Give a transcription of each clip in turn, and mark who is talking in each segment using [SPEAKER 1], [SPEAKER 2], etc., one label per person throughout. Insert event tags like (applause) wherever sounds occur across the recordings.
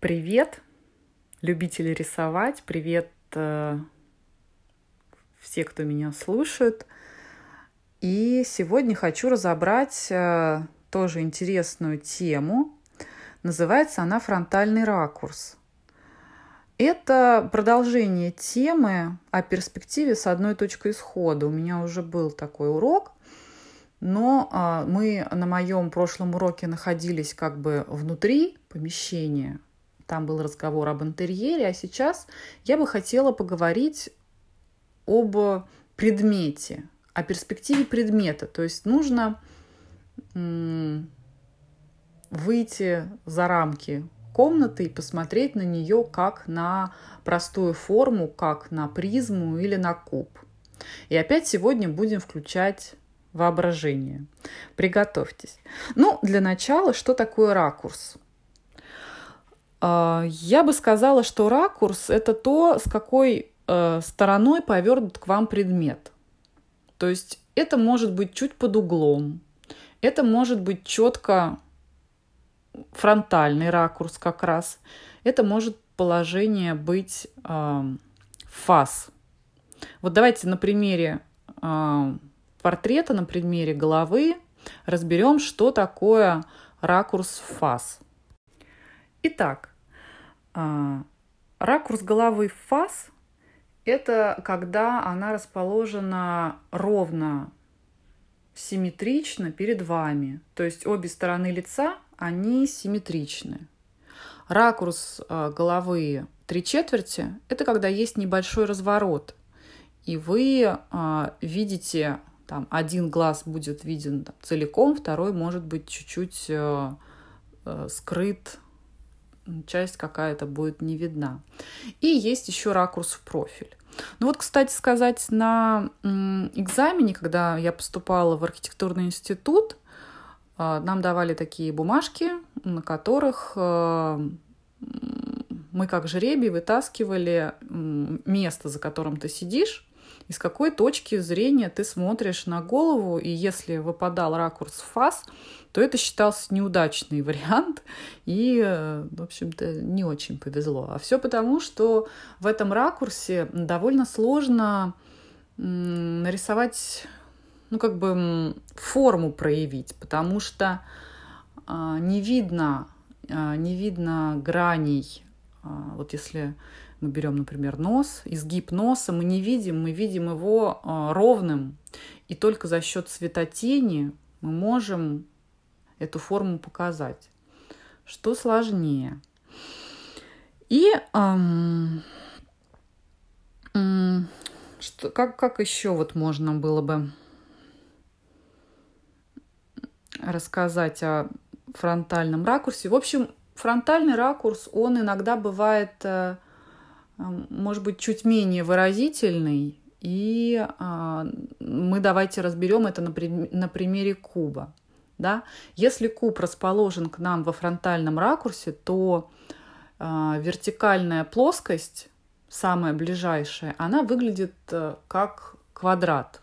[SPEAKER 1] Привет, любители рисовать, привет э, все, кто меня слушает. И сегодня хочу разобрать э, тоже интересную тему. Называется она «Фронтальный ракурс». Это продолжение темы о перспективе с одной точкой исхода. У меня уже был такой урок, но а, мы на моем прошлом уроке находились как бы внутри помещения. Там был разговор об интерьере, а сейчас я бы хотела поговорить об предмете, о перспективе предмета. То есть нужно выйти за рамки комнаты и посмотреть на нее как на простую форму, как на призму или на куб. И опять сегодня будем включать воображение. Приготовьтесь. Ну, для начала, что такое ракурс? А, я бы сказала, что ракурс – это то, с какой э, стороной повернут к вам предмет. То есть это может быть чуть под углом, это может быть четко фронтальный ракурс как раз. Это может положение быть э, фас. Вот давайте на примере э, портрета, на примере головы разберем, что такое ракурс фас. Итак, э, ракурс головы фас – это когда она расположена ровно симметрично перед вами. То есть обе стороны лица они симметричны. Ракурс э, головы три четверти – это когда есть небольшой разворот, и вы э, видите, там, один глаз будет виден там, целиком, второй может быть чуть-чуть э, скрыт, часть какая-то будет не видна. И есть еще ракурс в профиль. Ну вот, кстати сказать, на экзамене, когда я поступала в архитектурный институт, а, нам давали такие бумажки, на которых э, мы как жребий вытаскивали место, за которым ты сидишь, и с какой точки зрения ты смотришь на голову, и если выпадал ракурс фас, то это считался неудачный (laughs) вариант, и, э, в общем-то, не очень повезло. А все потому, что в этом ракурсе довольно сложно нарисовать ну, как бы форму проявить, потому что а, не видно, а, не видно граней. А, вот если мы берем, например, нос, изгиб носа мы не видим, мы видим его а, ровным, и только за счет светотени мы можем эту форму показать. Что сложнее? И эм, что, как, как еще вот можно было бы рассказать о фронтальном ракурсе. В общем, фронтальный ракурс, он иногда бывает, э, может быть, чуть менее выразительный. И а, мы давайте разберем это на, примере куба. Да? Если куб расположен к нам во фронтальном ракурсе, то а, вертикальная плоскость, самая ближайшая, она выглядит э, как квадрат.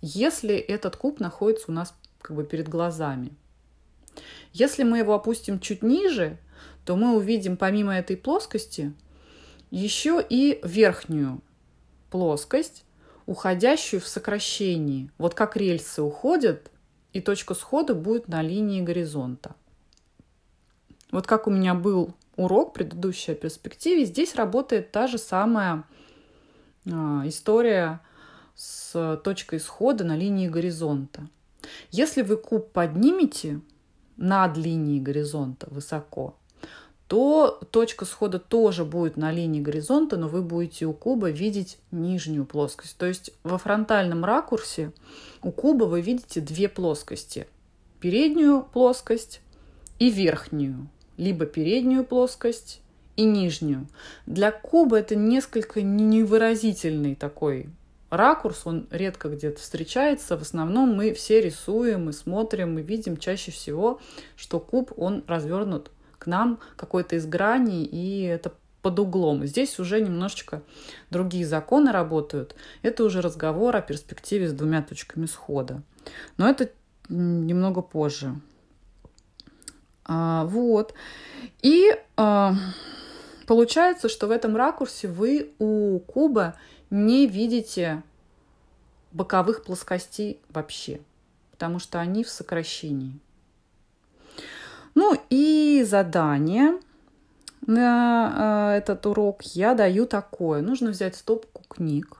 [SPEAKER 1] Если этот куб находится у нас как бы перед глазами. Если мы его опустим чуть ниже, то мы увидим помимо этой плоскости еще и верхнюю плоскость, уходящую в сокращении. Вот как рельсы уходят, и точка схода будет на линии горизонта. Вот как у меня был урок, предыдущая перспективе, здесь работает та же самая а, история с точкой схода на линии горизонта. Если вы куб поднимете над линией горизонта высоко, то точка схода тоже будет на линии горизонта, но вы будете у куба видеть нижнюю плоскость. То есть во фронтальном ракурсе у куба вы видите две плоскости. Переднюю плоскость и верхнюю. Либо переднюю плоскость и нижнюю. Для куба это несколько невыразительный такой ракурс, он редко где-то встречается. В основном мы все рисуем и смотрим, мы видим чаще всего, что куб, он развернут к нам какой-то из граней, и это под углом. Здесь уже немножечко другие законы работают. Это уже разговор о перспективе с двумя точками схода. Но это немного позже. А, вот. И а, получается, что в этом ракурсе вы у куба не видите боковых плоскостей вообще, потому что они в сокращении. Ну и задание на этот урок я даю такое. Нужно взять стопку книг.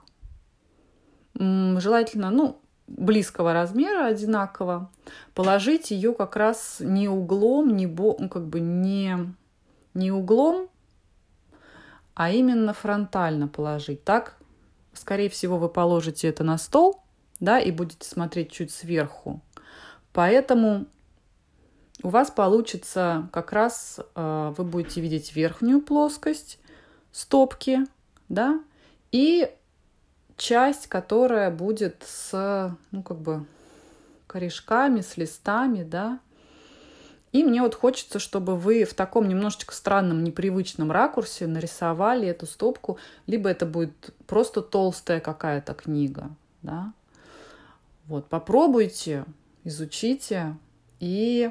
[SPEAKER 1] Желательно, ну, близкого размера, одинаково, положить ее как раз не углом, не бо, ну, как бы не, не углом, а именно фронтально положить. Так, скорее всего, вы положите это на стол, да, и будете смотреть чуть сверху. Поэтому у вас получится как раз, э, вы будете видеть верхнюю плоскость стопки, да, и часть, которая будет с, ну, как бы, корешками, с листами, да. И мне вот хочется, чтобы вы в таком немножечко странном, непривычном ракурсе нарисовали эту стопку, либо это будет просто толстая какая-то книга, да. Вот, попробуйте, изучите, и,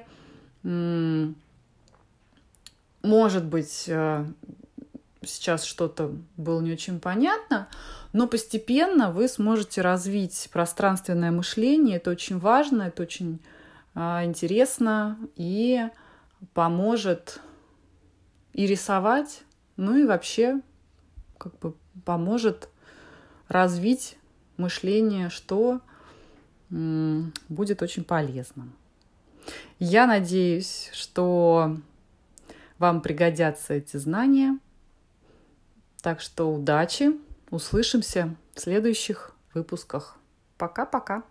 [SPEAKER 1] может быть, э, сейчас что-то было не очень понятно, но постепенно вы сможете развить пространственное мышление. Это очень важно, это очень интересно и поможет и рисовать, ну и вообще как бы поможет развить мышление, что будет очень полезным. Я надеюсь, что вам пригодятся эти знания – так что удачи, услышимся в следующих выпусках. Пока-пока.